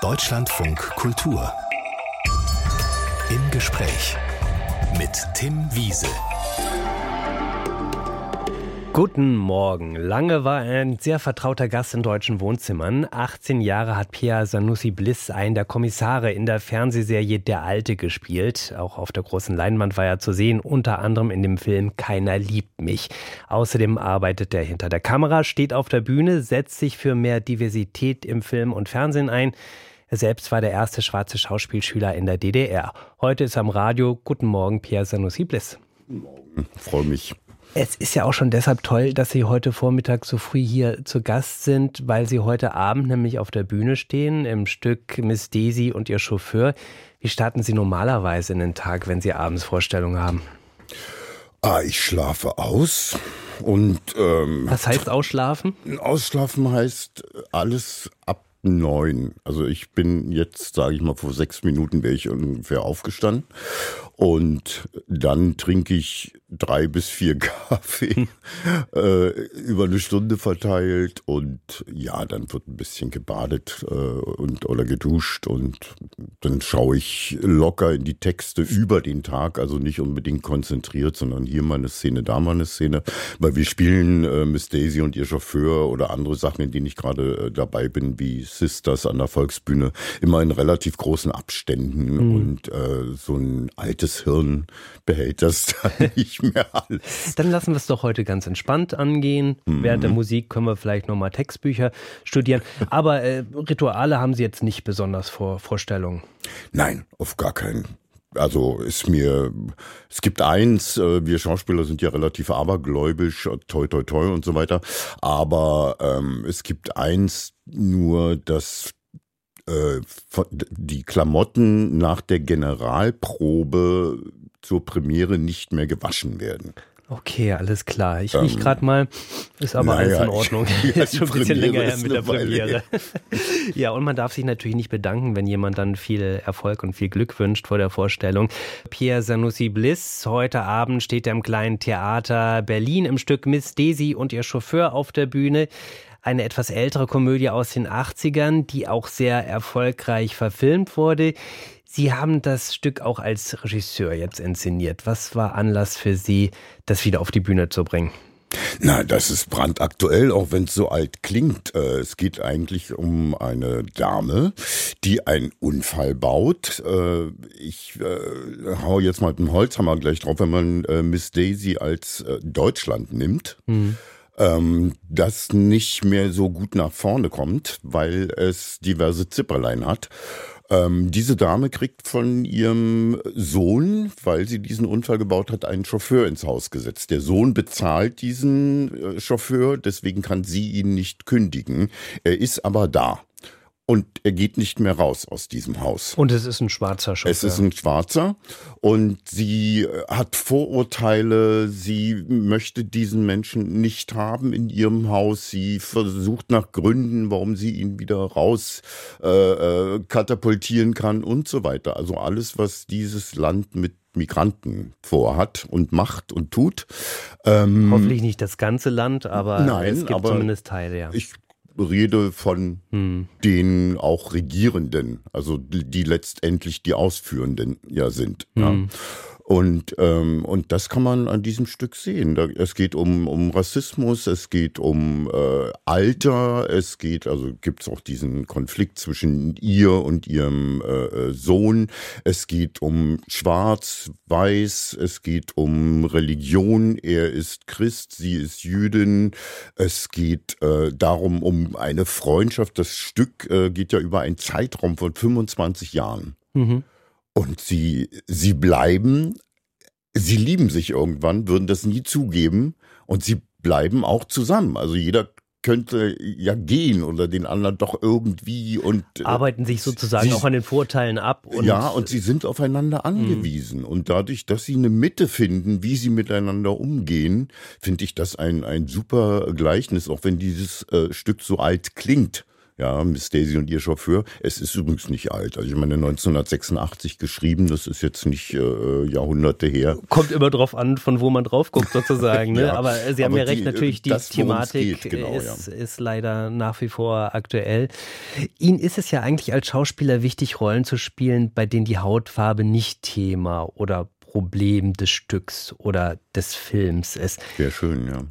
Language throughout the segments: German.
Deutschlandfunk Kultur. Im Gespräch mit Tim Wiese. Guten Morgen. Lange war er ein sehr vertrauter Gast in deutschen Wohnzimmern. 18 Jahre hat Pia Sanussi Bliss einen der Kommissare in der Fernsehserie Der Alte gespielt. Auch auf der großen Leinwand war er zu sehen, unter anderem in dem Film Keiner liebt mich. Außerdem arbeitet er hinter der Kamera, steht auf der Bühne, setzt sich für mehr Diversität im Film und Fernsehen ein. Er selbst war der erste schwarze Schauspielschüler in der DDR. Heute ist am Radio. Guten Morgen, Pierre Sanussi Bliss. Guten Morgen. Freue mich. Es ist ja auch schon deshalb toll, dass Sie heute Vormittag so früh hier zu Gast sind, weil Sie heute Abend nämlich auf der Bühne stehen im Stück Miss Daisy und ihr Chauffeur. Wie starten Sie normalerweise in den Tag, wenn Sie abends Vorstellungen haben? Ah, ich schlafe aus und ähm, Was heißt ausschlafen? Ausschlafen heißt alles ab neun. Also ich bin jetzt, sage ich mal, vor sechs Minuten wäre ich ungefähr aufgestanden und dann trinke ich drei bis vier Kaffee äh, über eine Stunde verteilt. Und ja, dann wird ein bisschen gebadet äh, und oder geduscht. Und dann schaue ich locker in die Texte über den Tag, also nicht unbedingt konzentriert, sondern hier mal eine Szene, da mal eine Szene, weil wir spielen äh, Miss Daisy und ihr Chauffeur oder andere Sachen, in denen ich gerade äh, dabei bin, wie Sisters an der Volksbühne, immer in relativ großen Abständen. Mhm. und äh, so ein altes Hirn behält das dann nicht mehr alles. Dann lassen wir es doch heute ganz entspannt angehen. Mhm. Während der Musik können wir vielleicht nochmal Textbücher studieren. Aber äh, Rituale haben Sie jetzt nicht besonders vor Vorstellungen? Nein, auf gar keinen also ist mir, es gibt eins, äh, wir Schauspieler sind ja relativ abergläubisch, toi toi toi und so weiter, aber ähm, es gibt eins nur, dass äh, die Klamotten nach der Generalprobe zur Premiere nicht mehr gewaschen werden. Okay, alles klar. Ich ähm, riech gerade mal, ist aber naja, alles in Ordnung. Ja, ist schon ein bisschen länger her mit der Premiere. ja, und man darf sich natürlich nicht bedanken, wenn jemand dann viel Erfolg und viel Glück wünscht vor der Vorstellung. Pierre Sanussi Bliss, heute Abend steht er im kleinen Theater Berlin im Stück Miss Daisy und ihr Chauffeur auf der Bühne eine etwas ältere Komödie aus den 80ern, die auch sehr erfolgreich verfilmt wurde. Sie haben das Stück auch als Regisseur jetzt inszeniert. Was war Anlass für Sie, das wieder auf die Bühne zu bringen? Na, das ist brandaktuell, auch wenn es so alt klingt. Äh, es geht eigentlich um eine Dame, die einen Unfall baut. Äh, ich äh, hau jetzt mal mit dem Holzhammer gleich drauf, wenn man Miss Daisy als Deutschland nimmt. Mhm ähm, das nicht mehr so gut nach vorne kommt, weil es diverse Zipperlein hat. Ähm, diese Dame kriegt von ihrem Sohn, weil sie diesen Unfall gebaut hat, einen Chauffeur ins Haus gesetzt. Der Sohn bezahlt diesen äh, Chauffeur, deswegen kann sie ihn nicht kündigen. Er ist aber da und er geht nicht mehr raus aus diesem Haus. Und es ist ein schwarzer Chauffeur. Es ist ein schwarzer und sie äh, hat Vorurteile, sie möchte diesen Menschen nicht haben in ihrem Haus, sie versucht nach Gründen, warum sie ihn wieder raus äh, äh, katapultieren kann und so weiter. Also alles, was dieses Land mit Migranten vorhat und macht und tut. Ähm, Hoffentlich nicht das ganze Land, aber nein, es gibt zumindest Teile, ja. Ich rede von hm. den auch Regierenden, also die, die, letztendlich die Ausführenden ja sind. Hm. Ja. Und, ähm, und das kann man an diesem Stück sehen. Da, es geht um, um Rassismus, es geht um äh, Alter, es geht, also gibt es auch diesen Konflikt zwischen ihr und ihrem äh, äh, Sohn, es geht um Schwarz, Weiß, es geht um Religion, er ist Christ, sie ist Jüdin, es geht äh, darum, um eine Freundschaft. Das Stück äh, geht ja über einen Zeitraum von 25 Jahren. Mhm. Und sie, sie bleiben, sie lieben sich irgendwann, würden das nie zugeben und sie bleiben auch zusammen. Also jeder könnte ja gehen oder den anderen doch irgendwie und äh, arbeiten sich sozusagen sie, auch an den Vorteilen ab. Und ja, und sie sind aufeinander mhm. angewiesen. Und dadurch, dass sie eine Mitte finden, wie sie miteinander umgehen, finde ich das ein, ein super Gleichnis, auch wenn dieses äh, Stück so alt klingt. Ja, Miss Daisy und ihr Chauffeur. Es ist übrigens nicht alt. Also ich meine 1986 geschrieben, das ist jetzt nicht äh, Jahrhunderte her. Kommt immer drauf an, von wo man drauf guckt sozusagen. Ne? ja, aber Sie haben ja recht, natürlich die das, Thematik geht, genau, ist, ja. ist leider nach wie vor aktuell. Ihnen ist es ja eigentlich als Schauspieler wichtig, Rollen zu spielen, bei denen die Hautfarbe nicht Thema oder Problem des Stücks oder des Films ist. Sehr schön, ja.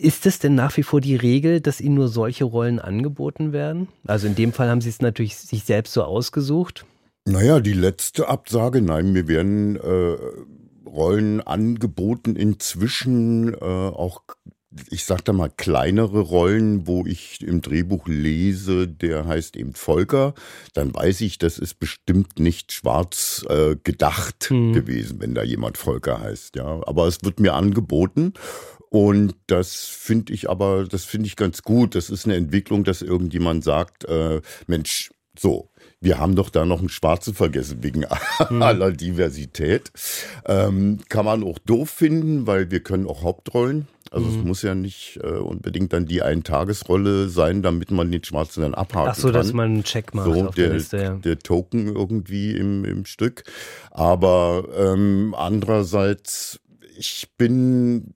Ist es denn nach wie vor die Regel, dass Ihnen nur solche Rollen angeboten werden? Also in dem Fall haben Sie es natürlich sich selbst so ausgesucht. Naja, die letzte Absage, nein, mir werden äh, Rollen angeboten, inzwischen äh, auch ich sag da mal kleinere Rollen, wo ich im Drehbuch lese, der heißt eben Volker, dann weiß ich, das ist bestimmt nicht schwarz äh, gedacht hm. gewesen, wenn da jemand Volker heißt, ja. Aber es wird mir angeboten und das finde ich aber, das finde ich ganz gut. Das ist eine Entwicklung, dass irgendjemand sagt, äh, Mensch, so, wir haben doch da noch einen Schwarzen vergessen wegen hm. aller Diversität. Ähm, kann man auch doof finden, weil wir können auch Hauptrollen. Also mhm. es muss ja nicht äh, unbedingt dann die Eintagesrolle sein, damit man den Schwarzen dann abhaken Ach so, kann. dass man einen Check macht so, auf der, der Liste, ja. der Token irgendwie im, im Stück. Aber ähm, andererseits, ich bin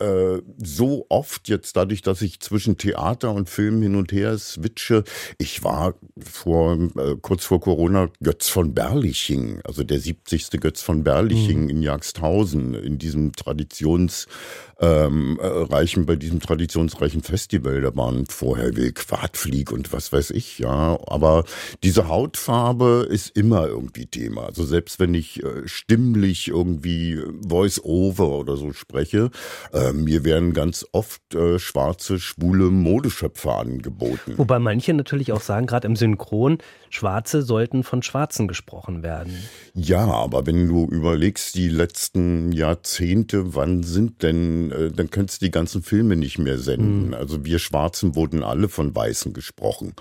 äh, so oft jetzt dadurch, dass ich zwischen Theater und Film hin und her switche. Ich war vor äh, kurz vor Corona Götz von Berliching, also der 70. Götz von Berliching mhm. in Jagdshausen, in diesem Traditions ähm, äh, bei diesem traditionsreichen Festival. Da waren vorher Will Quadflieg und was weiß ich, ja. Aber diese Hautfarbe ist immer irgendwie Thema. Also selbst wenn ich äh, stimmlich irgendwie Voice-Over oder so spreche, äh, mir werden ganz oft äh, schwarze, schwule Modeschöpfer angeboten. Wobei manche natürlich auch sagen, gerade im Synchron, Schwarze sollten von Schwarzen gesprochen werden. Ja, aber wenn du überlegst, die letzten Jahrzehnte, wann sind denn, äh, dann könntest du die ganzen Filme nicht mehr senden. Mhm. Also wir Schwarzen wurden alle von Weißen gesprochen.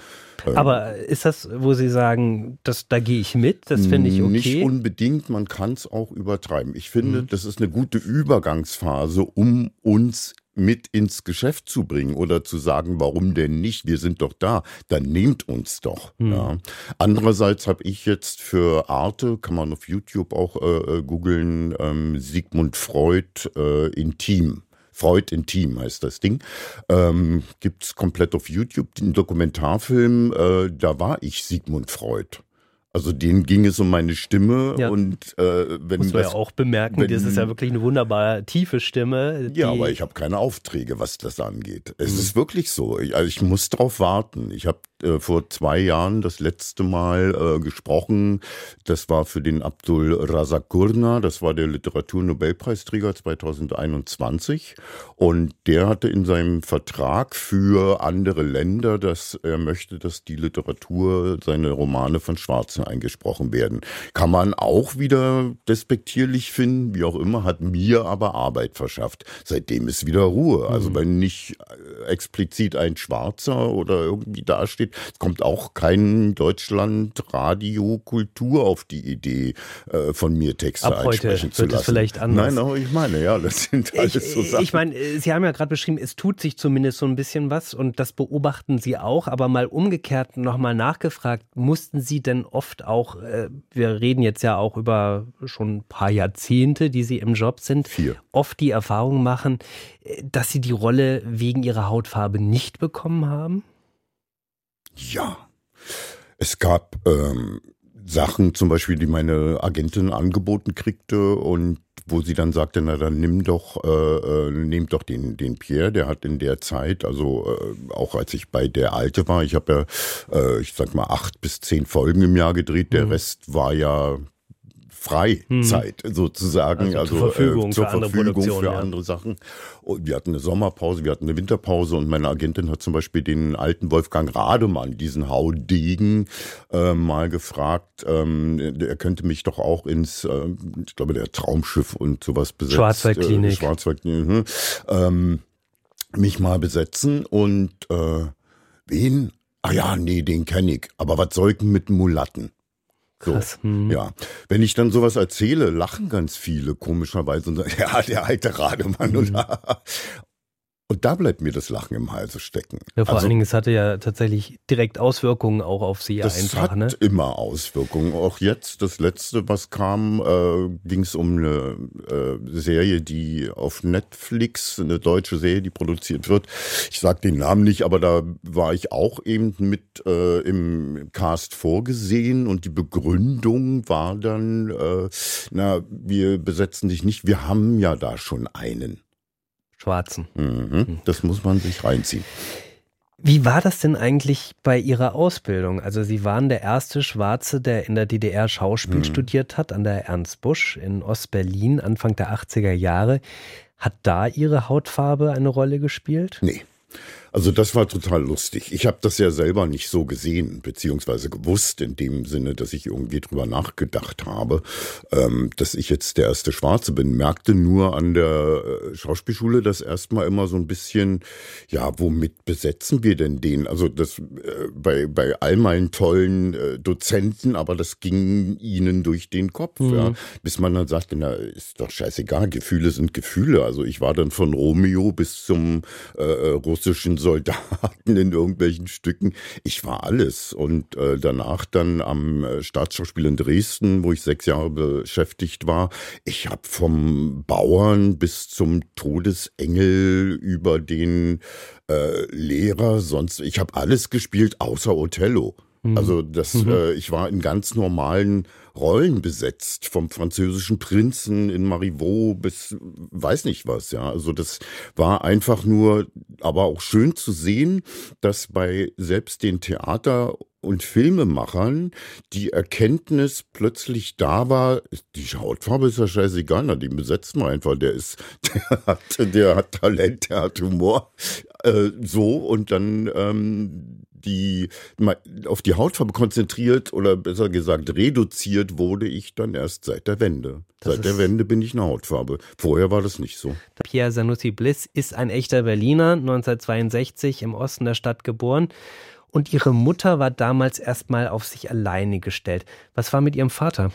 Aber ist das, wo Sie sagen, das, da gehe ich mit, das finde ich okay? Nicht unbedingt, man kann es auch übertreiben. Ich finde, mhm. das ist eine gute Übergangsphase, um uns mit ins Geschäft zu bringen oder zu sagen, warum denn nicht? Wir sind doch da, dann nehmt uns doch. Mhm. Ja. Andererseits habe ich jetzt für Arte, kann man auf YouTube auch äh, äh googeln, ähm, Sigmund Freud äh, Intim. Freud Intim heißt das Ding. Ähm, Gibt komplett auf YouTube, den Dokumentarfilm, äh, da war ich Sigmund Freud. Also denen ging es um meine Stimme ja. und äh, wenn Muss man ja auch bemerken, wenn, das ist ja wirklich eine wunderbar tiefe Stimme. Ja, aber ich habe keine Aufträge, was das angeht. Es mhm. ist wirklich so. Ich, also ich muss drauf warten. Ich habe äh, vor zwei Jahren das letzte Mal äh, gesprochen. Das war für den Abdul Razak Gurna, das war der Literaturnobelpreisträger 2021. Und der hatte in seinem Vertrag für andere Länder, dass er möchte, dass die Literatur, seine Romane von Schwarzen eingesprochen werden. Kann man auch wieder despektierlich finden, wie auch immer, hat mir aber Arbeit verschafft. Seitdem ist wieder Ruhe. Also mhm. wenn nicht äh, explizit ein Schwarzer oder irgendwie dasteht, steht. Es kommt auch kein Deutschland Radio Kultur auf die Idee, äh, von mir Texte Ab einsprechen zu lassen. Es vielleicht anders. Nein, aber ich meine, ja, das sind alles ich, so Sachen. Ich meine, Sie haben ja gerade beschrieben, es tut sich zumindest so ein bisschen was und das beobachten Sie auch, aber mal umgekehrt nochmal nachgefragt, mussten Sie denn oft auch, äh, wir reden jetzt ja auch über schon ein paar Jahrzehnte, die Sie im Job sind, Vier. oft die Erfahrung machen, äh, dass Sie die Rolle wegen Ihrer Hautfarbe nicht bekommen haben? Ja. Es gab ähm, Sachen zum Beispiel, die meine Agentin angeboten kriegte und wo sie dann sagte, na dann nimm doch, äh, äh, nehmt doch den, den Pierre, der hat in der Zeit, also äh, auch als ich bei der Alte war, ich habe ja, äh, ich sag mal, acht bis zehn Folgen im Jahr gedreht, der mhm. Rest war ja Freizeit hm. sozusagen, also, also zur Verfügung, äh, zur für, Verfügung andere für ja. andere Sachen. Und wir hatten eine Sommerpause, wir hatten eine Winterpause und meine Agentin hat zum Beispiel den alten Wolfgang Rademann, diesen Haudegen, äh, mal gefragt, ähm, er könnte mich doch auch ins, äh, ich glaube, der Traumschiff und sowas besetzen. Schwarzwaldklinik. Äh, Schwarzwaldklinik. Hm, ähm, mich mal besetzen und äh, wen? Ah ja, nee, den kenne ich. Aber was soll ich mit Mulatten? So, Krass. Hm. Ja. Wenn ich dann sowas erzähle, lachen ganz viele komischerweise und sagen, ja, der alte Rademann. Hm. Und da bleibt mir das Lachen im Halse stecken. Ja, vor also, allen Dingen, es hatte ja tatsächlich direkt Auswirkungen auch auf sie das einfach. Das hat ne? immer Auswirkungen. Auch jetzt, das letzte, was kam, äh, ging es um eine äh, Serie, die auf Netflix, eine deutsche Serie, die produziert wird. Ich sage den Namen nicht, aber da war ich auch eben mit äh, im Cast vorgesehen und die Begründung war dann, äh, na, wir besetzen dich nicht, wir haben ja da schon einen. Schwarzen. Mhm. Das muss man sich reinziehen. Wie war das denn eigentlich bei Ihrer Ausbildung? Also Sie waren der erste Schwarze, der in der DDR Schauspiel mhm. studiert hat, an der Ernst Busch in Ostberlin Anfang der 80er Jahre. Hat da Ihre Hautfarbe eine Rolle gespielt? Nee. Also das war total lustig. Ich habe das ja selber nicht so gesehen, beziehungsweise gewusst, in dem Sinne, dass ich irgendwie drüber nachgedacht habe, ähm, dass ich jetzt der erste Schwarze bin. Merkte nur an der äh, Schauspielschule das erstmal immer so ein bisschen, ja, womit besetzen wir denn den? Also das äh, bei, bei all meinen tollen äh, Dozenten, aber das ging ihnen durch den Kopf, mhm. ja, bis man dann sagte, na, ist doch scheißegal, Gefühle sind Gefühle. Also ich war dann von Romeo bis zum äh, äh russischen Soldaten in irgendwelchen Stücken. Ich war alles. Und äh, danach dann am äh, Staatsschauspiel in Dresden, wo ich sechs Jahre beschäftigt war. Ich habe vom Bauern bis zum Todesengel über den äh, Lehrer, sonst, ich habe alles gespielt, außer Othello. Mhm. Also das, mhm. äh, ich war in ganz normalen Rollen besetzt, vom französischen Prinzen in Marivaux bis weiß nicht was, ja. Also das war einfach nur, aber auch schön zu sehen, dass bei selbst den Theater und Filmemachern die Erkenntnis plötzlich da war, die Hautfarbe ist ja scheißegal, na, den besetzen wir einfach, der ist, der hat, der hat Talent, der hat Humor, äh, so und dann ähm, die auf die Hautfarbe konzentriert oder besser gesagt reduziert wurde ich dann erst seit der Wende. Das seit der Wende bin ich eine Hautfarbe. Vorher war das nicht so. Pierre Sanusi Bliss ist ein echter Berliner, 1962 im Osten der Stadt geboren. Und ihre Mutter war damals erstmal auf sich alleine gestellt. Was war mit ihrem Vater?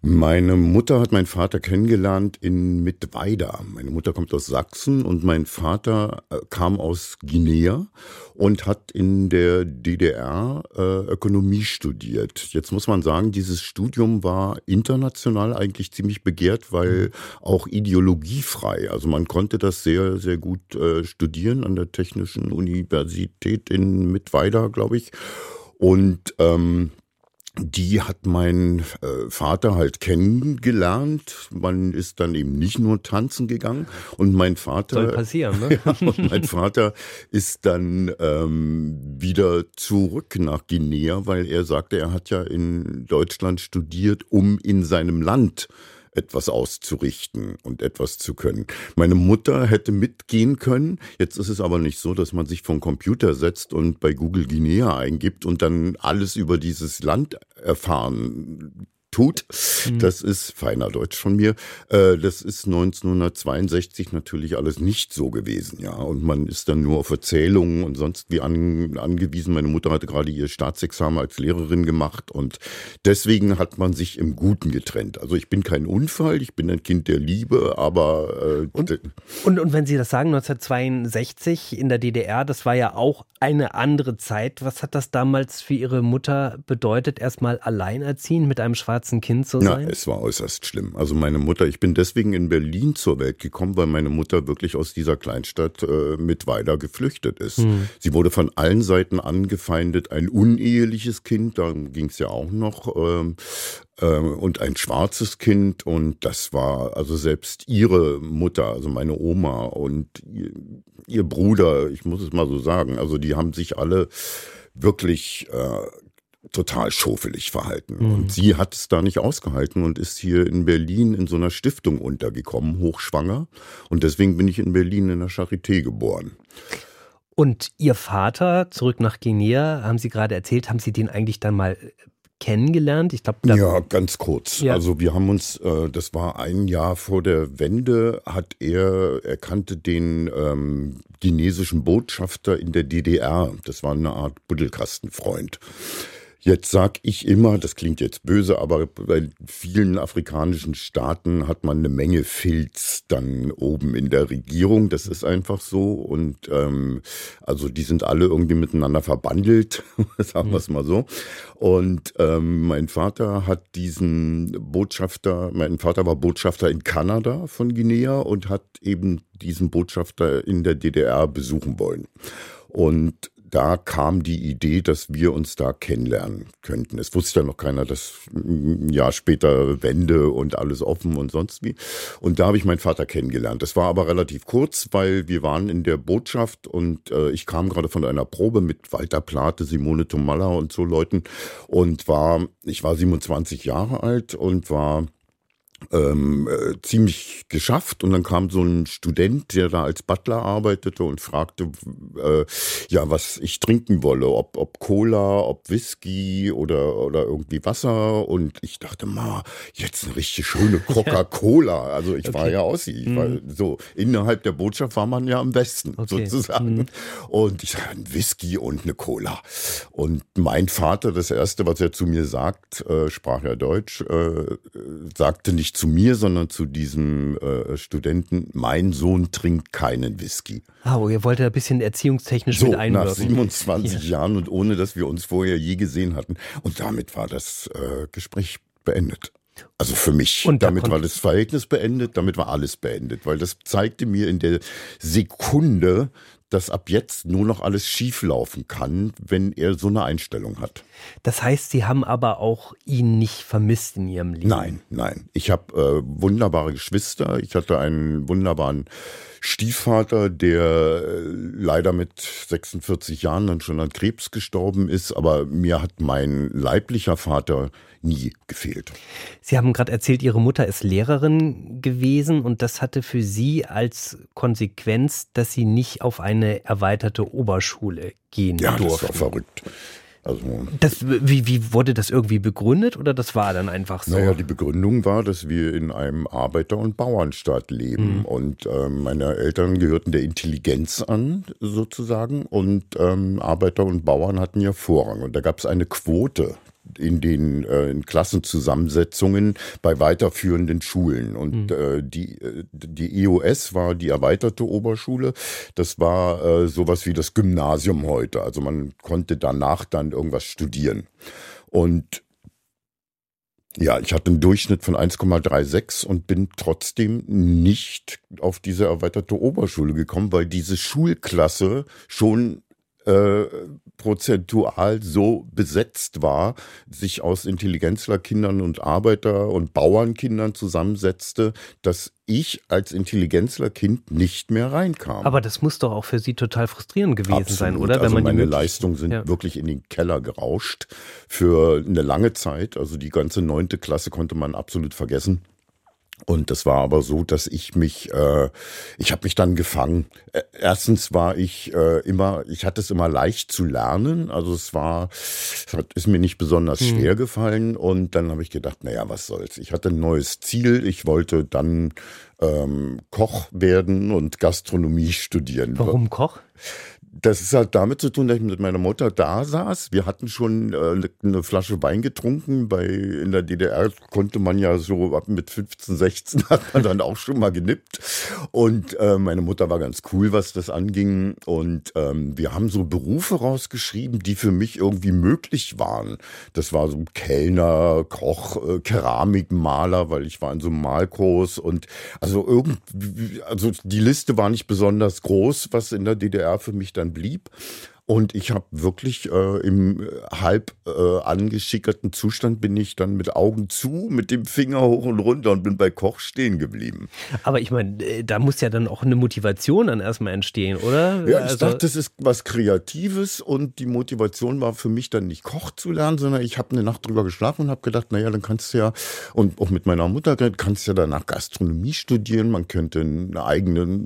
Meine Mutter hat meinen Vater kennengelernt in Mittweida. Meine Mutter kommt aus Sachsen und mein Vater äh, kam aus Guinea und hat in der DDR äh, Ökonomie studiert. Jetzt muss man sagen, dieses Studium war international eigentlich ziemlich begehrt, weil auch ideologiefrei. Also man konnte das sehr, sehr gut äh, studieren an der Technischen Universität in Mittweida, glaube ich. Und ähm, die hat mein äh, Vater halt kennengelernt. Man ist dann eben nicht nur tanzen gegangen und mein Vater. Soll passieren, ne? ja, und mein Vater ist dann ähm, wieder zurück nach Guinea, weil er sagte, er hat ja in Deutschland studiert, um in seinem Land etwas auszurichten und etwas zu können. Meine Mutter hätte mitgehen können. Jetzt ist es aber nicht so, dass man sich vom Computer setzt und bei Google Guinea eingibt und dann alles über dieses Land erfahren tut. Mhm. Das ist feiner Deutsch von mir. Äh, das ist 1962 natürlich alles nicht so gewesen, ja. Und man ist dann nur auf Erzählungen und sonst wie an, angewiesen. Meine Mutter hatte gerade ihr Staatsexamen als Lehrerin gemacht und deswegen hat man sich im Guten getrennt. Also ich bin kein Unfall, ich bin ein Kind der Liebe, aber äh, und, und, und wenn Sie das sagen, 1962 in der DDR, das war ja auch eine andere Zeit. Was hat das damals für Ihre Mutter bedeutet, erstmal alleinerziehend mit einem schwarzen schwarzen Kind zu sein? Ja, es war äußerst schlimm. Also meine Mutter, ich bin deswegen in Berlin zur Welt gekommen, weil meine Mutter wirklich aus dieser Kleinstadt äh, mit weiter geflüchtet ist. Hm. Sie wurde von allen Seiten angefeindet, ein uneheliches Kind, da ging es ja auch noch. Ähm, äh, und ein schwarzes Kind und das war also selbst ihre Mutter, also meine Oma und ihr, ihr Bruder, ich muss es mal so sagen, also die haben sich alle wirklich äh, total schofelig verhalten. Mhm. Und sie hat es da nicht ausgehalten und ist hier in Berlin in so einer Stiftung untergekommen, hochschwanger. Und deswegen bin ich in Berlin in der Charité geboren. Und Ihr Vater, zurück nach Guinea, haben Sie gerade erzählt, haben Sie den eigentlich dann mal kennengelernt? Ich glaube, ja, ganz kurz. Ja. Also wir haben uns, äh, das war ein Jahr vor der Wende, hat er, er kannte den ähm, chinesischen Botschafter in der DDR. Das war eine Art Buddelkastenfreund. Jetzt sag ich immer, das klingt jetzt böse, aber bei vielen afrikanischen Staaten hat man eine Menge Filz dann oben in der Regierung. Das ist einfach so. Und ähm, also die sind alle irgendwie miteinander verbandelt, sagen wir es mal so. Und ähm, mein Vater hat diesen Botschafter, mein Vater war Botschafter in Kanada von Guinea und hat eben diesen Botschafter in der DDR besuchen wollen. Und da kam die Idee, dass wir uns da kennenlernen könnten. Es wusste ja noch keiner, dass ein Jahr später Wende und alles offen und sonst wie. Und da habe ich meinen Vater kennengelernt. Das war aber relativ kurz, weil wir waren in der Botschaft und äh, ich kam gerade von einer Probe mit Walter Plate, Simone Tomalla und so Leuten und war, ich war 27 Jahre alt und war ähm, äh, ziemlich geschafft und dann kam so ein Student, der da als Butler arbeitete und fragte, äh, ja, was ich trinken wolle, ob, ob Cola, ob Whisky oder, oder irgendwie Wasser und ich dachte, ma, jetzt eine richtig schöne Coca-Cola. Also ich okay. war ja Ossi, ich war mhm. so, innerhalb der Botschaft war man ja am besten okay. sozusagen. Mhm. Und ich sage, ein Whisky und eine Cola. Und mein Vater, das erste, was er zu mir sagt, äh, sprach ja Deutsch, äh, sagte nicht, nicht zu mir, sondern zu diesem äh, Studenten, mein Sohn trinkt keinen Whisky. Ah, oh, ihr wollt ja ein bisschen erziehungstechnisch so, mit einwirken. nach 27 ja. Jahren und ohne, dass wir uns vorher je gesehen hatten. Und damit war das äh, Gespräch beendet. Also für mich. Und damit da war das Verhältnis beendet, damit war alles beendet, weil das zeigte mir in der Sekunde, dass ab jetzt nur noch alles schieflaufen kann, wenn er so eine Einstellung hat. Das heißt, Sie haben aber auch ihn nicht vermisst in Ihrem Leben? Nein, nein. Ich habe äh, wunderbare Geschwister. Ich hatte einen wunderbaren Stiefvater, der äh, leider mit 46 Jahren dann schon an Krebs gestorben ist. Aber mir hat mein leiblicher Vater nie gefehlt. Sie haben gerade erzählt, Ihre Mutter ist Lehrerin gewesen und das hatte für Sie als Konsequenz, dass Sie nicht auf eine erweiterte Oberschule gehen ja, durften. Ja, das war verrückt. Also, das, wie, wie wurde das irgendwie begründet oder das war dann einfach so? Naja, die Begründung war, dass wir in einem Arbeiter- und Bauernstaat leben. Mhm. Und ähm, meine Eltern gehörten der Intelligenz an, sozusagen. Und ähm, Arbeiter und Bauern hatten ja Vorrang. Und da gab es eine Quote in den äh, in Klassenzusammensetzungen bei weiterführenden Schulen. Und mhm. äh, die, äh, die EOS war die erweiterte Oberschule. Das war äh, sowas wie das Gymnasium heute. Also man konnte danach dann irgendwas studieren. Und ja, ich hatte einen Durchschnitt von 1,36 und bin trotzdem nicht auf diese erweiterte Oberschule gekommen, weil diese Schulklasse schon äh, prozentual so besetzt war, sich aus Intelligenzlerkindern und Arbeiter- und Bauernkindern zusammensetzte, dass ich als Intelligenzlerkind nicht mehr reinkam. Aber das muss doch auch für Sie total frustrierend gewesen Absolut. sein, oder? Wenn also meine Leistungen sind ja. wirklich in den Keller gerauscht für eine lange Zeit. Also die ganze neunte Klasse konnte man absolut vergessen. Und das war aber so, dass ich mich, äh, ich habe mich dann gefangen. Erstens war ich äh, immer, ich hatte es immer leicht zu lernen. Also es war, es ist mir nicht besonders hm. schwer gefallen. Und dann habe ich gedacht, naja, was soll's. Ich hatte ein neues Ziel. Ich wollte dann ähm, Koch werden und Gastronomie studieren. Warum Koch? Das ist halt damit zu tun, dass ich mit meiner Mutter da saß. Wir hatten schon äh, eine Flasche Wein getrunken. Bei, in der DDR konnte man ja so mit 15, 16 hat man dann auch schon mal genippt. Und äh, meine Mutter war ganz cool, was das anging. Und ähm, wir haben so Berufe rausgeschrieben, die für mich irgendwie möglich waren. Das war so Kellner, Koch, äh, Keramikmaler, weil ich war in so einem Malkurs. Und also irgendwie, also die Liste war nicht besonders groß, was in der DDR für mich dann blieb. Und ich habe wirklich äh, im halb äh, angeschickerten Zustand bin ich dann mit Augen zu, mit dem Finger hoch und runter und bin bei Koch stehen geblieben. Aber ich meine, äh, da muss ja dann auch eine Motivation dann erstmal entstehen, oder? Ja, ich also dachte, das ist was Kreatives und die Motivation war für mich dann nicht Koch zu lernen, sondern ich habe eine Nacht drüber geschlafen und habe gedacht, naja, dann kannst du ja, und auch mit meiner Mutter, kannst du ja danach Gastronomie studieren, man könnte eine eigene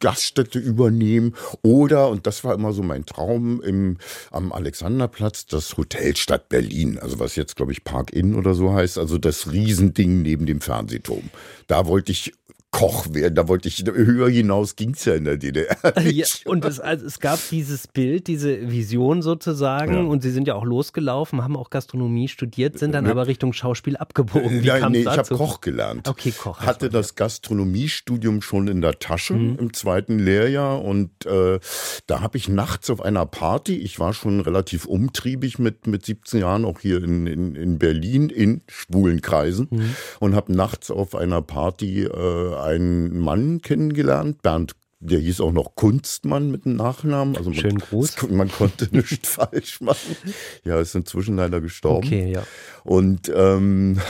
Gaststätte übernehmen oder, und das war immer so mein Traum, Raum im, am Alexanderplatz das Hotel Stadt Berlin, also was jetzt, glaube ich, Park Inn oder so heißt, also das Riesending neben dem Fernsehturm. Da wollte ich Koch werden. Da wollte ich höher hinaus, ging es ja in der DDR. Ja, und es, also es gab dieses Bild, diese Vision sozusagen. Ja. Und Sie sind ja auch losgelaufen, haben auch Gastronomie studiert, sind dann ne? aber Richtung Schauspiel abgebogen. Wie Nein, nee, ich habe Koch gelernt. Okay, Koch. Hatte das Gastronomiestudium schon in der Tasche mhm. im zweiten Lehrjahr. Und äh, da habe ich nachts auf einer Party, ich war schon relativ umtriebig mit, mit 17 Jahren, auch hier in, in, in Berlin, in schwulen Kreisen. Mhm. Und habe nachts auf einer Party äh, einen Mann kennengelernt, Bernd der hieß auch noch Kunstmann mit dem Nachnamen. Also man, Schönen Gruß. Man konnte nichts falsch machen. Ja, ist inzwischen leider gestorben. Okay, ja. Und ähm,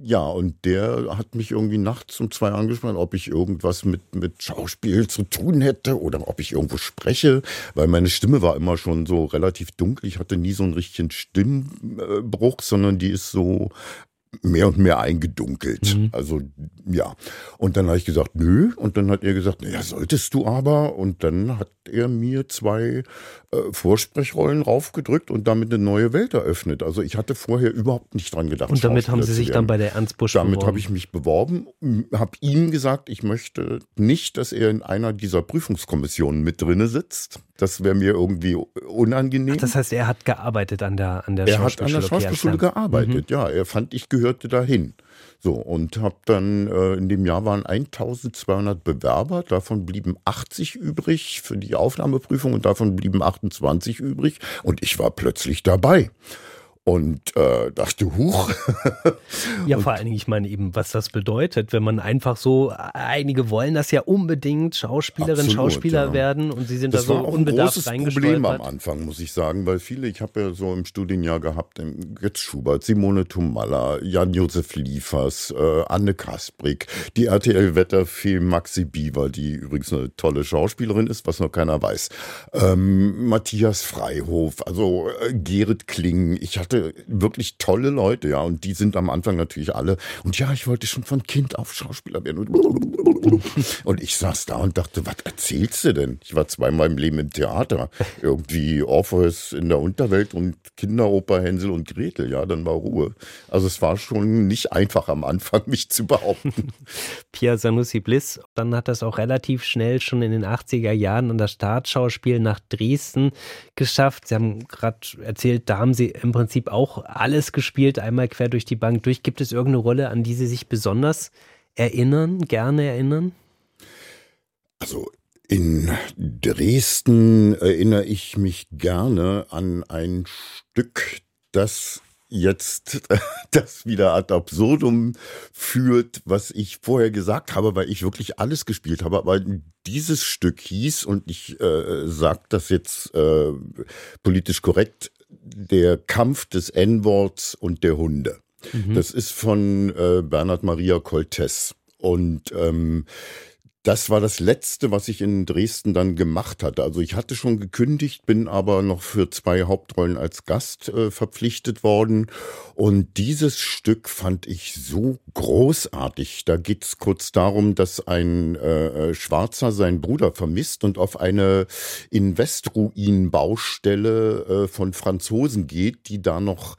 ja, und der hat mich irgendwie nachts um zwei angesprochen, ob ich irgendwas mit, mit Schauspiel zu tun hätte oder ob ich irgendwo spreche, weil meine Stimme war immer schon so relativ dunkel. Ich hatte nie so einen richtigen Stimmbruch, sondern die ist so mehr und mehr eingedunkelt. Mhm. Also ja. Und dann habe ich gesagt, nö. Und dann hat er gesagt, naja, solltest du aber. Und dann hat er mir zwei äh, Vorsprechrollen raufgedrückt und damit eine neue Welt eröffnet. Also ich hatte vorher überhaupt nicht dran gedacht. Und damit haben Sie sich dann bei der Ernst Busch Damit habe ich mich beworben, habe ihm gesagt, ich möchte nicht, dass er in einer dieser Prüfungskommissionen mit drinne sitzt. Das wäre mir irgendwie unangenehm. Ach, das heißt, er hat gearbeitet an der an der Er hat an der Schauspielschule gearbeitet, mhm. ja. Er fand, ich gehörte dahin. So, und habe dann, äh, in dem Jahr waren 1200 Bewerber, davon blieben 80 übrig für die Aufnahmeprüfung und davon blieben 28 übrig und ich war plötzlich dabei und äh, dachte, huch. ja, vor allen Dingen, ich meine eben, was das bedeutet, wenn man einfach so, einige wollen das ja unbedingt, Schauspielerin, Schauspieler ja. werden und sie sind das da so war auch unbedarft ein großes Problem am Anfang, muss ich sagen, weil viele, ich habe ja so im Studienjahr gehabt, Götz Schubert, Simone Tumalla, Jan-Josef Liefers, äh, Anne Kasprick, die RTL-Wetterfee Maxi Bieber, die übrigens eine tolle Schauspielerin ist, was noch keiner weiß, ähm, Matthias Freihof, also äh, Gerrit Kling, ich hatte wirklich tolle Leute, ja, und die sind am Anfang natürlich alle. Und ja, ich wollte schon von Kind auf Schauspieler werden. Und ich saß da und dachte, was erzählst du denn? Ich war zweimal im Leben im Theater. Irgendwie Orpheus in der Unterwelt und Kinderoper Hänsel und Gretel, ja, dann war Ruhe. Also es war schon nicht einfach am Anfang, mich zu behaupten. Pierre Sanussi Bliss, dann hat das auch relativ schnell schon in den 80er Jahren an das Staatsschauspiel nach Dresden geschafft. Sie haben gerade erzählt, da haben Sie im Prinzip auch alles gespielt, einmal quer durch die Bank durch. Gibt es irgendeine Rolle, an die Sie sich besonders erinnern, gerne erinnern? Also in Dresden erinnere ich mich gerne an ein Stück, das jetzt das wieder ad absurdum führt, was ich vorher gesagt habe, weil ich wirklich alles gespielt habe. Aber dieses Stück hieß, und ich äh, sage das jetzt äh, politisch korrekt, der Kampf des N-Worts und der Hunde. Mhm. Das ist von äh, Bernhard Maria Coltes. Und ähm, das war das Letzte, was ich in Dresden dann gemacht hatte. Also ich hatte schon gekündigt, bin aber noch für zwei Hauptrollen als Gast äh, verpflichtet worden. Und dieses Stück fand ich so großartig. Da geht es kurz darum, dass ein äh, äh, Schwarzer seinen Bruder vermisst und auf eine Investroin-Baustelle äh, von Franzosen geht, die da noch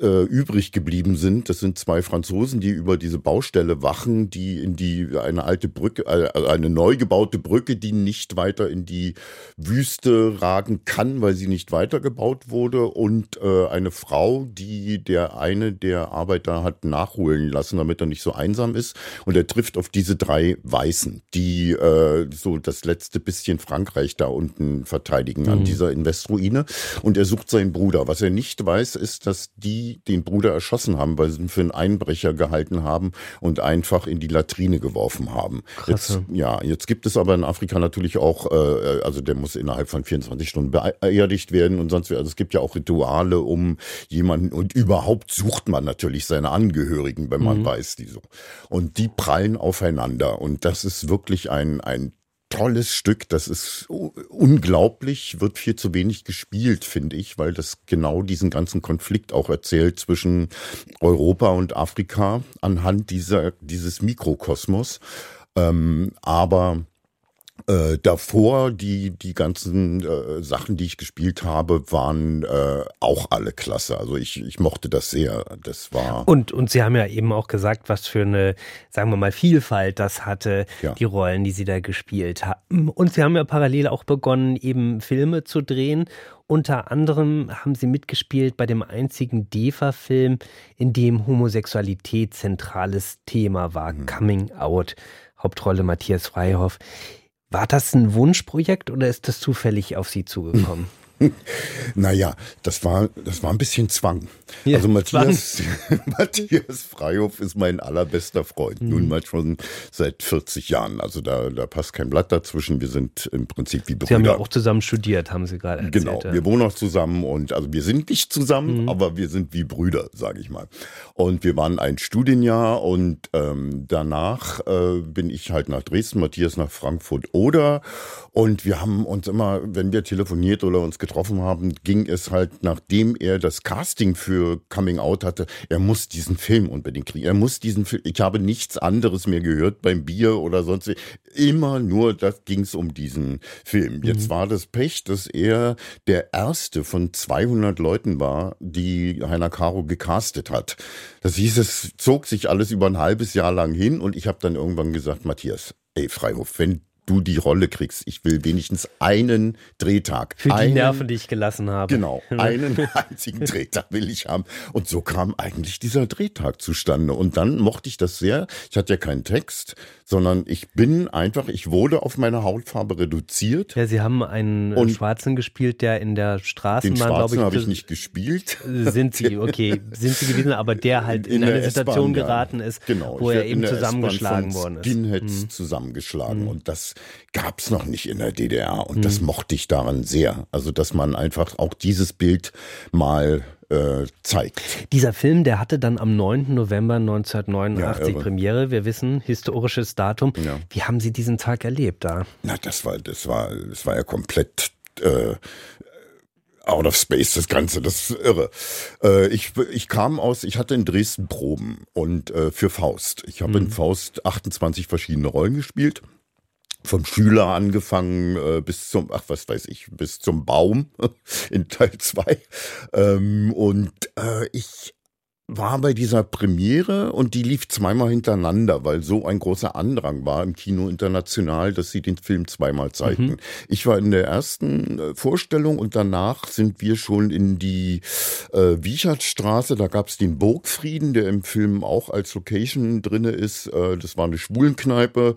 äh, übrig geblieben sind. Das sind zwei Franzosen, die über diese Baustelle wachen, die in die eine alte Brücke, äh, eine neu gebaute Brücke, die nicht weiter in die Wüste ragen kann, weil sie nicht weitergebaut wurde, und äh, eine Frau, die der eine der Arbeiter hat nachholen lassen, damit er nicht so einsam ist. Und er trifft auf diese drei Weißen, die äh, so das letzte bisschen Frankreich da unten verteidigen mhm. an dieser Investroine. Und er sucht seinen Bruder. Was er nicht weiß, ist, dass die den Bruder erschossen haben, weil sie ihn für einen Einbrecher gehalten haben und einfach in die Latrine geworfen haben. Jetzt, ja, jetzt gibt es aber in Afrika natürlich auch, äh, also der muss innerhalb von 24 Stunden beerdigt werden und sonst, also es gibt ja auch Rituale um jemanden und überhaupt sucht man natürlich seine Angehörigen, wenn man mhm. weiß, die so. Und die prallen aufeinander und das ist wirklich ein, ein tolles Stück. Das ist unglaublich, wird viel zu wenig gespielt, finde ich, weil das genau diesen ganzen Konflikt auch erzählt zwischen Europa und Afrika anhand dieser, dieses Mikrokosmos. Ähm, aber Äh, davor, die, die ganzen äh, Sachen, die ich gespielt habe, waren äh, auch alle klasse. Also ich, ich mochte das sehr. Das war. Und, und Sie haben ja eben auch gesagt, was für eine, sagen wir mal, Vielfalt das hatte, ja. die Rollen, die Sie da gespielt haben. Und Sie haben ja parallel auch begonnen, eben Filme zu drehen. Unter anderem haben Sie mitgespielt bei dem einzigen DEFA-Film, in dem Homosexualität zentrales Thema war, mhm. Coming Out. Hauptrolle Matthias Freihoff. War das ein Wunschprojekt oder ist das zufällig auf Sie zugekommen? naja, das war, das war ein bisschen Zwang. Ja, also Matthias, Matthias Freihof ist mein allerbester Freund. Mhm. Nun mal schon seit 40 Jahren. Also da, da passt kein Blatt dazwischen. Wir sind im Prinzip wie Brüder. Sie haben ja auch zusammen studiert, haben Sie gerade erzählt. Genau, wir wohnen auch zusammen und also wir sind nicht zusammen, mhm. aber wir sind wie Brüder, sage ich mal. Und wir waren ein Studienjahr und ähm, danach äh, bin ich halt nach Dresden, Matthias nach Frankfurt oder und wir haben uns immer, wenn wir telefoniert oder uns getroffen haben, ging es halt, nachdem er das Casting für Coming Out hatte, er muss diesen Film unbedingt kriegen. Er muss diesen Film, ich habe nichts anderes mehr gehört beim Bier oder sonst, immer nur, das ging es um diesen Film. Jetzt mhm. war das Pech, dass er der erste von 200 Leuten war, die Heiner Caro gecastet hat. Das hieß, es zog sich alles über ein halbes Jahr lang hin und ich habe dann irgendwann gesagt, Matthias, ey Freihof, wenn du die Rolle kriegst. Ich will wenigstens einen Drehtag. Für einen, die Nerven, die ich gelassen habe. Genau, einen einzigen Drehtag will ich haben. Und so kam eigentlich dieser Drehtag zustande. Und dann mochte ich das sehr. Ich hatte ja keinen Text, sondern ich bin einfach, ich wurde auf meine Hautfarbe reduziert. Ja, Sie haben einen und Schwarzen gespielt, der in der Straßenbahn, glaube ich. Den habe ich nicht gespielt. Sind Sie, okay, sind Sie gewesen, aber der halt in, in eine Situation geraten ist, genau, wo er eben zusammengeschlagen worden ist. Skinheads hm. zusammengeschlagen. Hm. Und das gab es noch nicht in der DDR. Und hm. das mochte ich daran sehr. Also, dass man einfach auch dieses Bild mal äh, zeigt. Dieser Film, der hatte dann am 9. November 1989 ja, Premiere. Wir wissen, historisches Datum. Ja. Wie haben Sie diesen Tag erlebt da? Na, das war, das war, das war ja komplett äh, out of space, das Ganze, das ist irre. Äh, ich, ich kam aus, ich hatte in Dresden Proben und äh, für Faust. Ich habe mhm. in Faust 28 verschiedene Rollen gespielt vom Schüler angefangen äh, bis zum, ach was weiß ich, bis zum Baum in Teil zwei. Ähm, und äh, ich war bei dieser Premiere und die lief zweimal hintereinander, weil so ein großer Andrang war im Kino international, dass sie den Film zweimal zeigten. Mhm. Ich war in der ersten äh, Vorstellung und danach sind wir schon in die äh, Wiechertstraße. Da gab es den Burgfrieden, der im Film auch als Location drinne ist. Äh, das war eine Schwulenkneipe.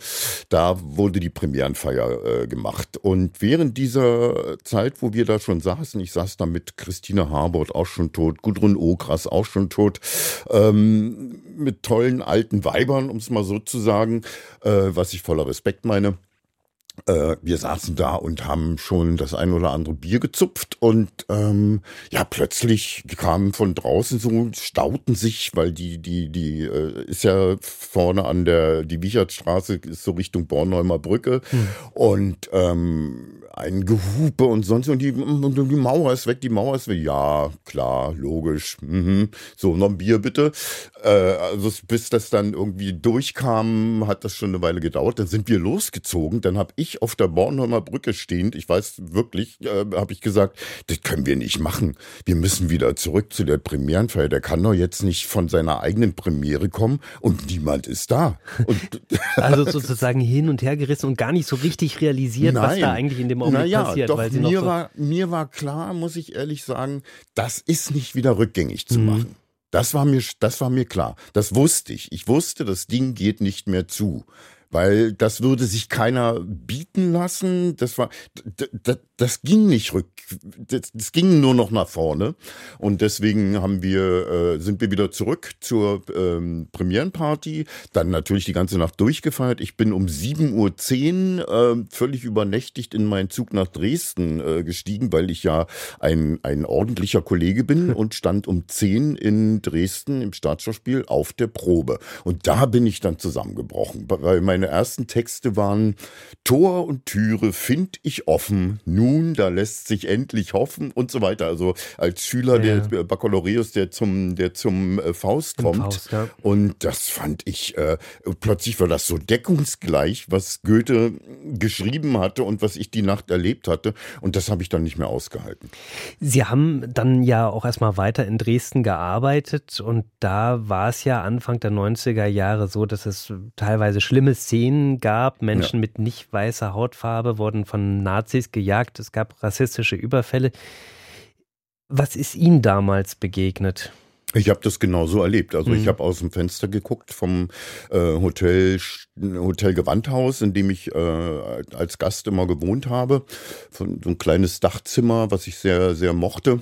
Da wurde die Premierenfeier äh, gemacht. Und während dieser Zeit, wo wir da schon saßen, ich saß da mit Christine Harbord auch schon tot, Gudrun Ogras auch schon tot, ähm, mit tollen alten Weibern, um es mal so zu sagen, äh, was ich voller Respekt meine. Äh, wir saßen da und haben schon das ein oder andere Bier gezupft und ähm, ja, plötzlich kamen von draußen so, stauten sich, weil die, die, die äh, ist ja vorne an der, die Wichertstraße ist so Richtung Bornholmer Brücke hm. und ähm, ein Gehupe und sonst und die, und die Mauer ist weg, die Mauer ist weg. Ja, klar, logisch. Mhm. So, noch ein Bier bitte. Äh, also bis das dann irgendwie durchkam, hat das schon eine Weile gedauert. Dann sind wir losgezogen. Dann habe ich auf der Bornholmer Brücke stehend, ich weiß wirklich, äh, habe ich gesagt, das können wir nicht machen. Wir müssen wieder zurück zu der Premierenfeier. Der kann doch jetzt nicht von seiner eigenen Premiere kommen und niemand ist da. Also sozusagen hin und her gerissen und gar nicht so richtig realisiert, Nein. was da eigentlich in dem Augenblick naja, passiert. Doch, weil sie mir, so war, mir war klar, muss ich ehrlich sagen, das ist nicht wieder rückgängig zu mhm. machen. Das war mir, das war mir klar. Das wusste ich. Ich wusste, das Ding geht nicht mehr zu weil das würde sich keiner bieten lassen. Das war, das, das ging nicht rück, das, das, ging nur noch nach vorne. Und deswegen haben wir, äh, sind wir wieder zurück zur ähm, Premierenparty. Dann natürlich die ganze Nacht durchgefeiert. Ich bin um 7.10 Uhr äh, völlig übernächtigt in meinen Zug nach Dresden äh, gestiegen, weil ich ja ein, ein ordentlicher Kollege bin und stand um 10 in Dresden im Staatsschauspiel auf der Probe. Und da bin ich dann zusammengebrochen, weil mein meine ersten Texte waren Tor und Türe find ich offen, nun, da lässt sich endlich hoffen und so weiter. Also als Schüler ja. der Baccalaureus, der zum, der zum äh, Faust kommt. Faust, ja. Und das fand ich, äh, plötzlich war das so deckungsgleich, was Goethe geschrieben hatte und was ich die Nacht erlebt hatte. Und das habe ich dann nicht mehr ausgehalten. Sie haben dann ja auch erstmal weiter in Dresden gearbeitet und da war es ja Anfang der 90er Jahre so, dass es teilweise schlimme Szenen gab. Menschen ja. mit nicht weißer Hautfarbe wurden von Nazis gejagt. Es gab rassistische Überfälle. Was ist Ihnen damals begegnet? Ich habe das genauso erlebt. Also mhm. ich habe aus dem Fenster geguckt vom äh, Hotel Hotel Gewandhaus, in dem ich äh, als Gast immer gewohnt habe. Von, so ein kleines Dachzimmer, was ich sehr sehr mochte.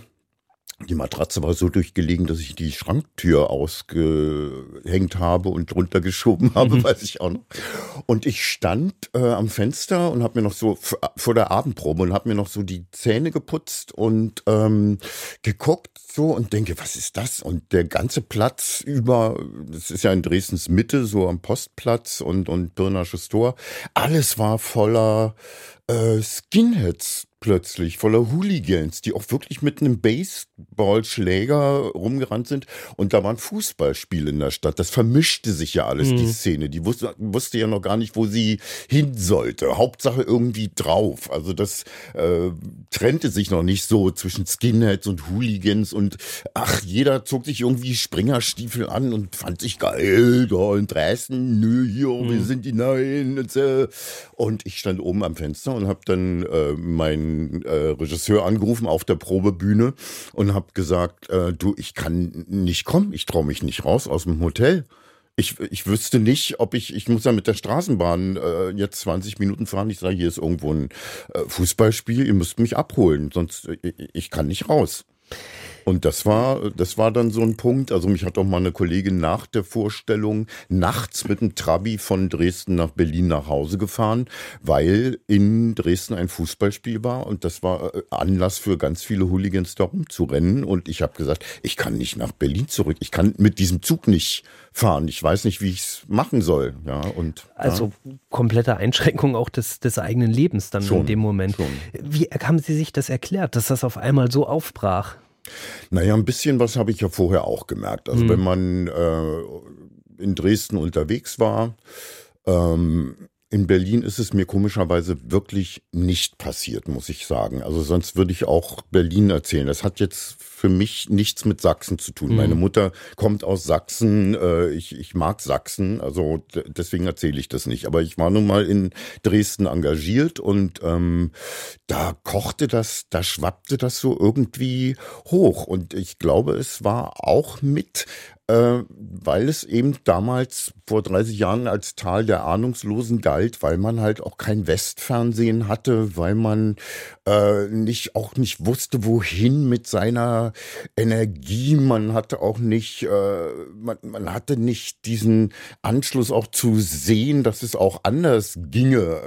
Die Matratze war so durchgelegen, dass ich die Schranktür ausgehängt habe und drunter geschoben habe, mhm. weiß ich auch noch. Und ich stand äh, am Fenster und habe mir noch so vor der Abendprobe und habe mir noch so die Zähne geputzt und ähm, geguckt so und denke, was ist das? Und der ganze Platz über, das ist ja in Dresdens Mitte, so am Postplatz und und Pirnasches Tor, alles war voller äh, Skinheads plötzlich voller Hooligans, die auch wirklich mit einem Baseballschläger rumgerannt sind. Und da waren Fußballspiele in der Stadt. Das vermischte sich ja alles, mhm. die Szene. Die wusste, wusste ja noch gar nicht, wo sie hin sollte. Hauptsache irgendwie drauf. Also das äh, trennte sich noch nicht so zwischen Skinheads und Hooligans. Und ach, jeder zog sich irgendwie Springerstiefel an und fand sich geil. Da in Dresden, nö, hier, mhm. wir sind die Neuen. Und, ich stand oben am Fenster und habe dann äh, mein äh, Regisseur angerufen auf der Probebühne und habe gesagt, äh, du, ich kann nicht kommen, ich traue mich nicht raus aus dem Hotel. Ich, ich wüsste nicht, ob ich, ich muss ja mit der Straßenbahn äh, jetzt 20 Minuten fahren. Ich sage, hier ist irgendwo ein äh, Fußballspiel, ihr müsst mich abholen, sonst äh, ich kann nicht raus. Und das war, das war dann so ein Punkt. Also mich hat auch mal eine Kollegin nach der Vorstellung nachts mit dem Trabi von Dresden nach Berlin nach Hause gefahren, weil in Dresden ein Fußballspiel war und das war äh, Anlass für ganz viele Hooligans da rumzurennen. Und ich habe gesagt, ich kann nicht nach Berlin zurück. Ich kann mit diesem Zug nicht fahren. Ich weiß nicht, wie ich es machen soll. Ja, und, also ja. komplette Einschränkung auch des, des eigenen Lebens dann schon, in dem Moment. Schon. Wie haben Sie sich das erklärt, dass das auf einmal so aufbrach? Naja, ein bisschen was habe ich ja vorher auch gemerkt. Also mhm. wenn man äh, in Dresden unterwegs war, ähm, in Berlin ist es mir komischerweise wirklich nicht passiert, muss ich sagen. Also sonst würde ich auch Berlin erzählen. Das hat jetzt für mich nichts mit Sachsen zu tun. Mhm. Meine Mutter kommt aus Sachsen. Äh, ich, ich mag Sachsen, also deswegen erzähle ich das nicht. Aber ich war nun mal in Dresden engagiert und ähm, da kochte das, da schwappte das so irgendwie hoch. Und ich glaube, es war auch mit äh, weil es eben damals vor 30 Jahren als Tal der Ahnungslosen galt, weil man halt auch kein Westfernsehen hatte, weil man äh, nicht auch nicht wusste, wohin mit seiner Energie. Man hatte auch nicht, äh, man, man hatte nicht diesen Anschluss auch zu sehen, dass es auch anders ginge.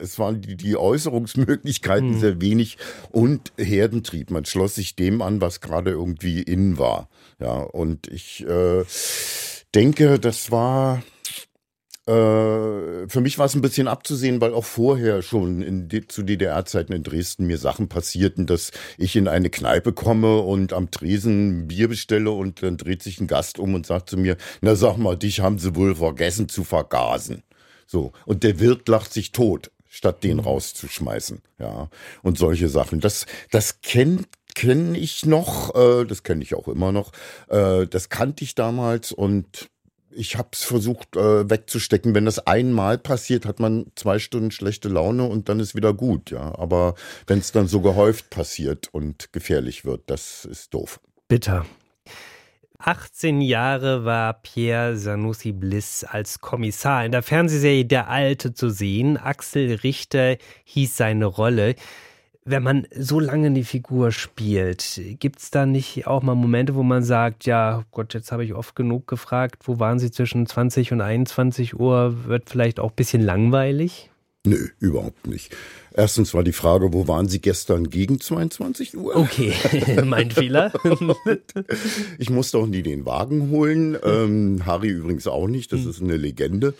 Es waren die, die Äußerungsmöglichkeiten hm. sehr wenig und Herdentrieb. Man schloss sich dem an, was gerade irgendwie in war. Ja, und ich äh, denke, das war äh, für mich war es ein bisschen abzusehen, weil auch vorher schon in, zu DDR-Zeiten in Dresden mir Sachen passierten, dass ich in eine Kneipe komme und am Tresen Bier bestelle und dann dreht sich ein Gast um und sagt zu mir, na sag mal, dich haben sie wohl vergessen zu vergasen. So. Und der Wirt lacht sich tot statt den mhm. rauszuschmeißen. Ja, und solche Sachen. Das, das kennt kenne ich noch, äh, das kenne ich auch immer noch. Äh, das kannte ich damals und ich habe es versucht äh, wegzustecken. Wenn das einmal passiert, hat man zwei Stunden schlechte Laune und dann ist wieder gut. Ja, aber wenn es dann so gehäuft passiert und gefährlich wird, das ist doof. Bitter. 18 Jahre war Pierre Sanussi Bliss als Kommissar in der Fernsehserie Der Alte zu sehen. Axel Richter hieß seine Rolle. Wenn man so lange die Figur spielt, gibt es da nicht auch mal Momente, wo man sagt, ja, Gott, jetzt habe ich oft genug gefragt, wo waren Sie zwischen 20 und 21 Uhr, wird vielleicht auch ein bisschen langweilig? Nö, überhaupt nicht. Erstens war die Frage, wo waren Sie gestern gegen 22 Uhr? Okay, mein Fehler. ich musste auch nie den Wagen holen. Ähm, Harry übrigens auch nicht, das ist eine Legende.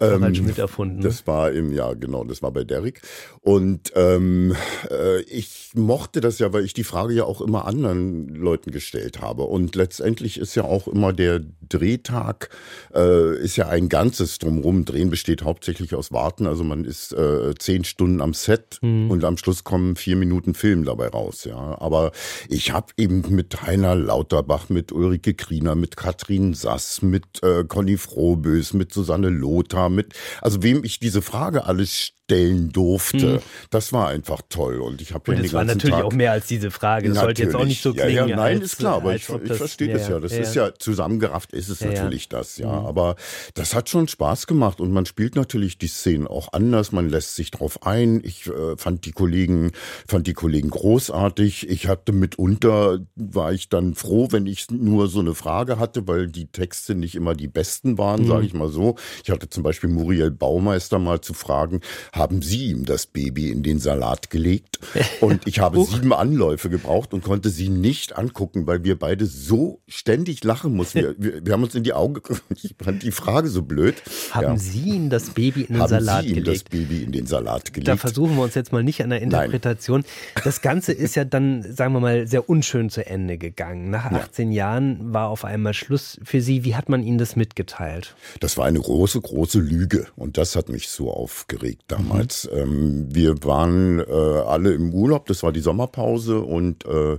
Ähm, Harald Schmidt erfunden. Das war im, ja genau, das war bei Derek. Und ähm, äh, ich mochte das ja, weil ich die Frage ja auch immer anderen Leuten gestellt habe. Und letztendlich ist ja auch immer der Drehtag, äh, ist ja ein ganzes drumherum. Drehen besteht hauptsächlich aus Warten. Also man ist äh, zehn Stunden am Set Set mhm. und am Schluss kommen vier Minuten Film dabei raus. Ja, aber ich habe eben mit Heiner Lauterbach, mit Ulrike Kriener, mit Katrin Sass, mit äh, Conny Frohbös, mit Susanne Lothar, mit also wem ich diese Frage alles stellen durfte. Hm. Das war einfach toll. Und ich habe ja das war natürlich Tag auch mehr als diese Frage. Das sollte jetzt auch nicht so klingen. Ja, ja, nein, als, ist klar, aber ich, ich verstehe das ja. Das ist ja zusammengerafft, ist es natürlich das, ja. Mhm. Aber das hat schon Spaß gemacht und man spielt natürlich die Szenen auch anders. Man lässt sich drauf ein. Ich äh, fand die Kollegen, fand die Kollegen großartig. Ich hatte mitunter, war ich dann froh, wenn ich nur so eine Frage hatte, weil die Texte nicht immer die besten waren, mhm. sage ich mal so. Ich hatte zum Beispiel Muriel Baumeister mal zu fragen, haben Sie ihm das Baby in den Salat gelegt? Und ich habe sieben Anläufe gebraucht und konnte sie nicht angucken, weil wir beide so ständig lachen mussten. Wir, wir, wir haben uns in die Augen geguckt. Ich fand die Frage so blöd. Haben ja. Sie ihm das Baby in den haben Salat Sie ihm gelegt? das Baby in den Salat gelegt? Da versuchen wir uns jetzt mal nicht an der Interpretation. Nein. Das Ganze ist ja dann, sagen wir mal, sehr unschön zu Ende gegangen. Nach 18 ja. Jahren war auf einmal Schluss für Sie. Wie hat man Ihnen das mitgeteilt? Das war eine große, große Lüge. Und das hat mich so aufgeregt damals. Damals. Mhm. Ähm, wir waren äh, alle im Urlaub, das war die Sommerpause und äh,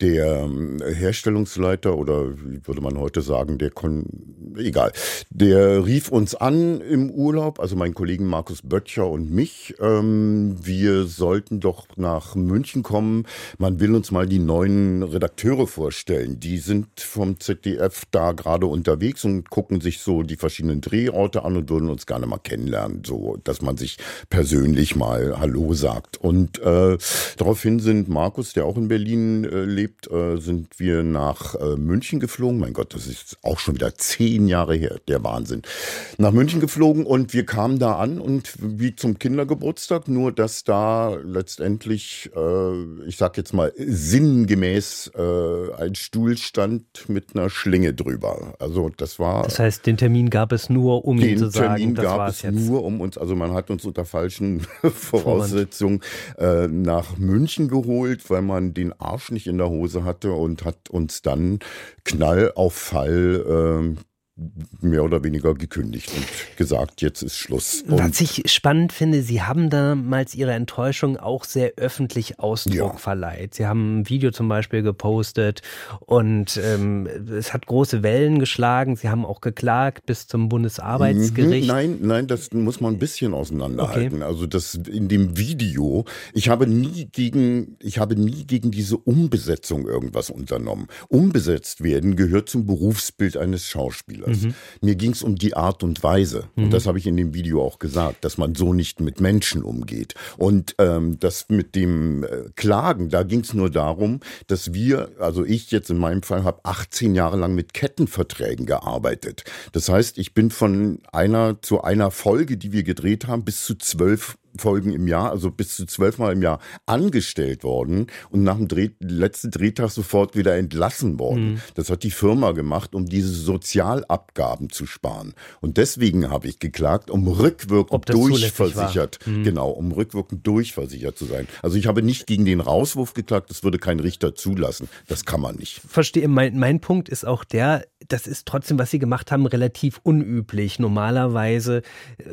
der ähm, Herstellungsleiter oder wie würde man heute sagen, der kon egal, der rief uns an im Urlaub, also meinen Kollegen Markus Böttcher und mich. Ähm, wir sollten doch nach München kommen. Man will uns mal die neuen Redakteure vorstellen. Die sind vom ZDF da gerade unterwegs und gucken sich so die verschiedenen Drehorte an und würden uns gerne mal kennenlernen, so dass man sich persönlich mal Hallo sagt. Und äh, daraufhin sind Markus, der auch in Berlin äh, lebt, äh, sind wir nach äh, München geflogen. Mein Gott, das ist auch schon wieder zehn Jahre her, der Wahnsinn. Nach München geflogen und wir kamen da an und wie zum Kindergeburtstag, nur dass da letztendlich, äh, ich sag jetzt mal, sinngemäß ein Stuhl stand mit einer Schlinge drüber. Also das war. Das heißt, den Termin gab es nur, um ihn zu sagen, Termin das gab es jetzt. nur um uns, also man hat uns unter falschen Voraussetzungen nach München geholt, weil man den Arsch nicht in der Hose hatte und hat uns dann Knall auf Fall äh, mehr oder weniger gekündigt und gesagt, jetzt ist Schluss. Und Was ich spannend finde, Sie haben damals Ihre Enttäuschung auch sehr öffentlich Ausdruck ja. verleiht. Sie haben ein Video zum Beispiel gepostet und ähm, es hat große Wellen geschlagen. Sie haben auch geklagt bis zum Bundesarbeitsgericht. Mhm, nein, nein, das muss man ein bisschen auseinanderhalten. Okay. Also das in dem Video, ich habe nie gegen, ich habe nie gegen diese Umbesetzung irgendwas unternommen. Umbesetzt werden gehört zum Berufsbild eines Schauspielers das. Mhm. Mir ging es um die Art und Weise. Mhm. Und das habe ich in dem Video auch gesagt, dass man so nicht mit Menschen umgeht. Und ähm, das mit dem äh, Klagen, da ging es nur darum, dass wir, also ich jetzt in meinem Fall habe 18 Jahre lang mit Kettenverträgen gearbeitet. Das heißt, ich bin von einer zu einer Folge, die wir gedreht haben, bis zu zwölf Folgen im Jahr, also bis zu zwölfmal im Jahr angestellt worden und nach dem Dreh, letzten Drehtag sofort wieder entlassen worden. Mhm. Das hat die Firma gemacht, um diese Sozialabgaben zu sparen. Und deswegen habe ich geklagt, um rückwirkend durchversichert, mhm. genau, um rückwirkend durchversichert zu sein. Also ich habe nicht gegen den Rauswurf geklagt, das würde kein Richter zulassen. Das kann man nicht. Verstehe. Mein, mein Punkt ist auch der, das ist trotzdem, was Sie gemacht haben, relativ unüblich. Normalerweise äh,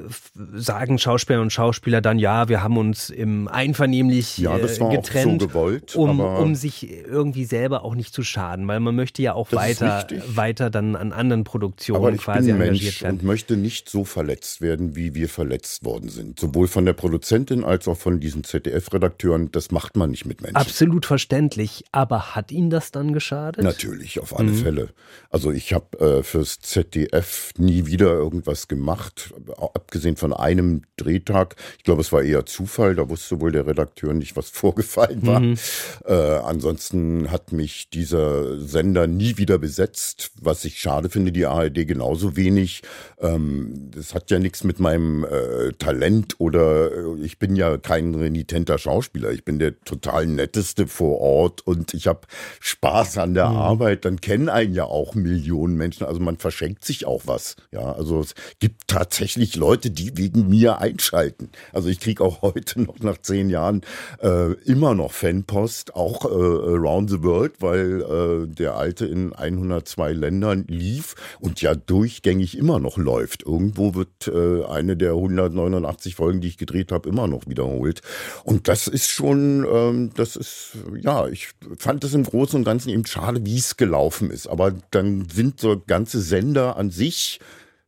sagen Schauspieler und Schauspieler dann, ja, wir haben uns im einvernehmlich ja, das war getrennt, so gewollt, um, um sich irgendwie selber auch nicht zu schaden, weil man möchte ja auch weiter, weiter dann an anderen Produktionen aber ich quasi bin Mensch werden. Und möchte nicht so verletzt werden, wie wir verletzt worden sind. Sowohl von der Produzentin als auch von diesen ZDF-Redakteuren. Das macht man nicht mit Menschen. Absolut verständlich. Aber hat Ihnen das dann geschadet? Natürlich, auf alle mhm. Fälle. Also ich ich habe äh, fürs ZDF nie wieder irgendwas gemacht, abgesehen von einem Drehtag. Ich glaube, es war eher Zufall, da wusste wohl der Redakteur nicht, was vorgefallen war. Mhm. Äh, ansonsten hat mich dieser Sender nie wieder besetzt, was ich schade finde, die ARD genauso wenig. Ähm, das hat ja nichts mit meinem äh, Talent oder äh, ich bin ja kein renitenter Schauspieler. Ich bin der total netteste vor Ort und ich habe Spaß an der mhm. Arbeit. Dann kennen einen ja auch Millionen Menschen. Also man verschenkt sich auch was. Ja, also es gibt tatsächlich Leute, die wegen mir einschalten. Also ich kriege auch heute noch nach zehn Jahren äh, immer noch Fanpost, auch äh, around the world, weil äh, der alte in 102 Ländern lief und ja durchgängig immer noch läuft. Irgendwo wird äh, eine der 189 Folgen, die ich gedreht habe, immer noch wiederholt. Und das ist schon, ähm, das ist, ja, ich fand das im Großen und Ganzen eben schade, wie es gelaufen ist. Aber dann sind so ganze Sender an sich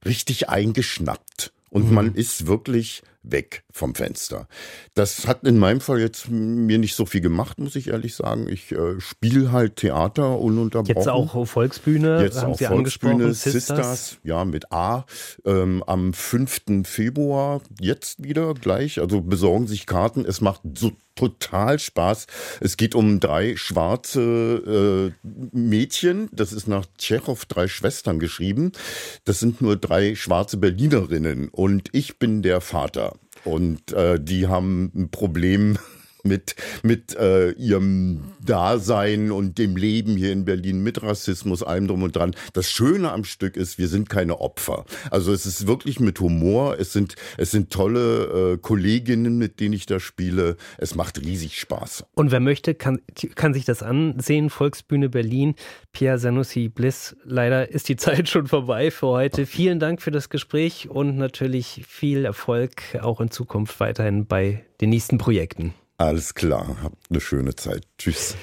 richtig eingeschnappt. Und mhm. man ist wirklich weg vom Fenster. Das hat in meinem Fall jetzt mir nicht so viel gemacht, muss ich ehrlich sagen. Ich äh, spiele halt Theater ununterbrochen. Jetzt auch Volksbühne, jetzt haben auch Sie Volksbühne, Sisters. Sisters, ja, mit A. Ähm, am 5. Februar, jetzt wieder gleich. Also besorgen sich Karten. Es macht so total Spaß. Es geht um drei schwarze äh, Mädchen. Das ist nach Tschechow drei Schwestern geschrieben. Das sind nur drei schwarze Berlinerinnen und ich bin der Vater. Und äh, die haben ein Problem mit, mit äh, ihrem Dasein und dem Leben hier in Berlin, mit Rassismus, allem drum und dran. Das Schöne am Stück ist, wir sind keine Opfer. Also es ist wirklich mit Humor, es sind, es sind tolle äh, Kolleginnen, mit denen ich da spiele. Es macht riesig Spaß. Und wer möchte, kann, kann sich das ansehen. Volksbühne Berlin, Pierre Sanussi Bliss. Leider ist die Zeit schon vorbei für heute. Vielen Dank für das Gespräch und natürlich viel Erfolg auch in Zukunft weiterhin bei den nächsten Projekten. Alles klar, habt eine schöne Zeit. Tschüss.